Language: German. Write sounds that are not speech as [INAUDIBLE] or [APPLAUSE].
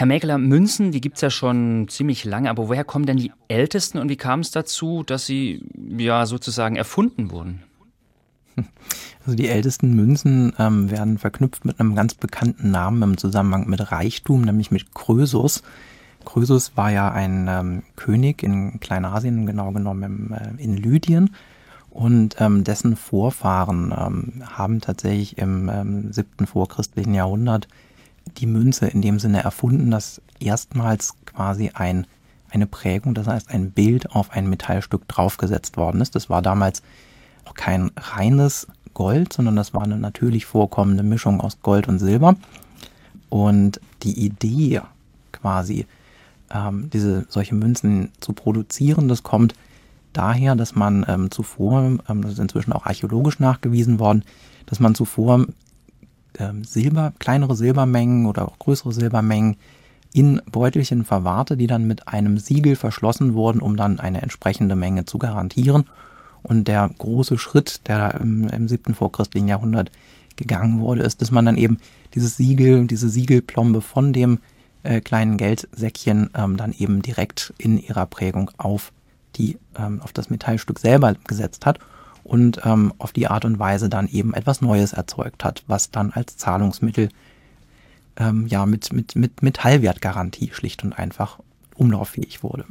Herr Mäkeler, Münzen, die gibt es ja schon ziemlich lange, aber woher kommen denn die ältesten und wie kam es dazu, dass sie ja sozusagen erfunden wurden? [LAUGHS] Also die ältesten Münzen ähm, werden verknüpft mit einem ganz bekannten Namen im Zusammenhang mit Reichtum, nämlich mit Krösus. Krösus war ja ein ähm, König in Kleinasien, genau genommen im, äh, in Lydien. Und ähm, dessen Vorfahren ähm, haben tatsächlich im ähm, siebten vorchristlichen Jahrhundert die Münze in dem Sinne erfunden, dass erstmals quasi ein, eine Prägung, das heißt ein Bild auf ein Metallstück draufgesetzt worden ist. Das war damals auch kein reines Gold, sondern das war eine natürlich vorkommende Mischung aus Gold und Silber. Und die Idee quasi, ähm, diese solche Münzen zu produzieren, das kommt daher, dass man ähm, zuvor, ähm, das ist inzwischen auch archäologisch nachgewiesen worden, dass man zuvor ähm, Silber, kleinere Silbermengen oder auch größere Silbermengen in Beutelchen verwahrte, die dann mit einem Siegel verschlossen wurden, um dann eine entsprechende Menge zu garantieren. Und der große Schritt, der im, im siebten vorchristlichen Jahrhundert gegangen wurde, ist, dass man dann eben dieses Siegel, diese Siegelplombe von dem äh, kleinen Geldsäckchen ähm, dann eben direkt in ihrer Prägung auf die ähm, auf das Metallstück selber gesetzt hat und ähm, auf die Art und Weise dann eben etwas Neues erzeugt hat, was dann als Zahlungsmittel ähm, ja mit, mit, mit Metallwertgarantie schlicht und einfach umlauffähig wurde.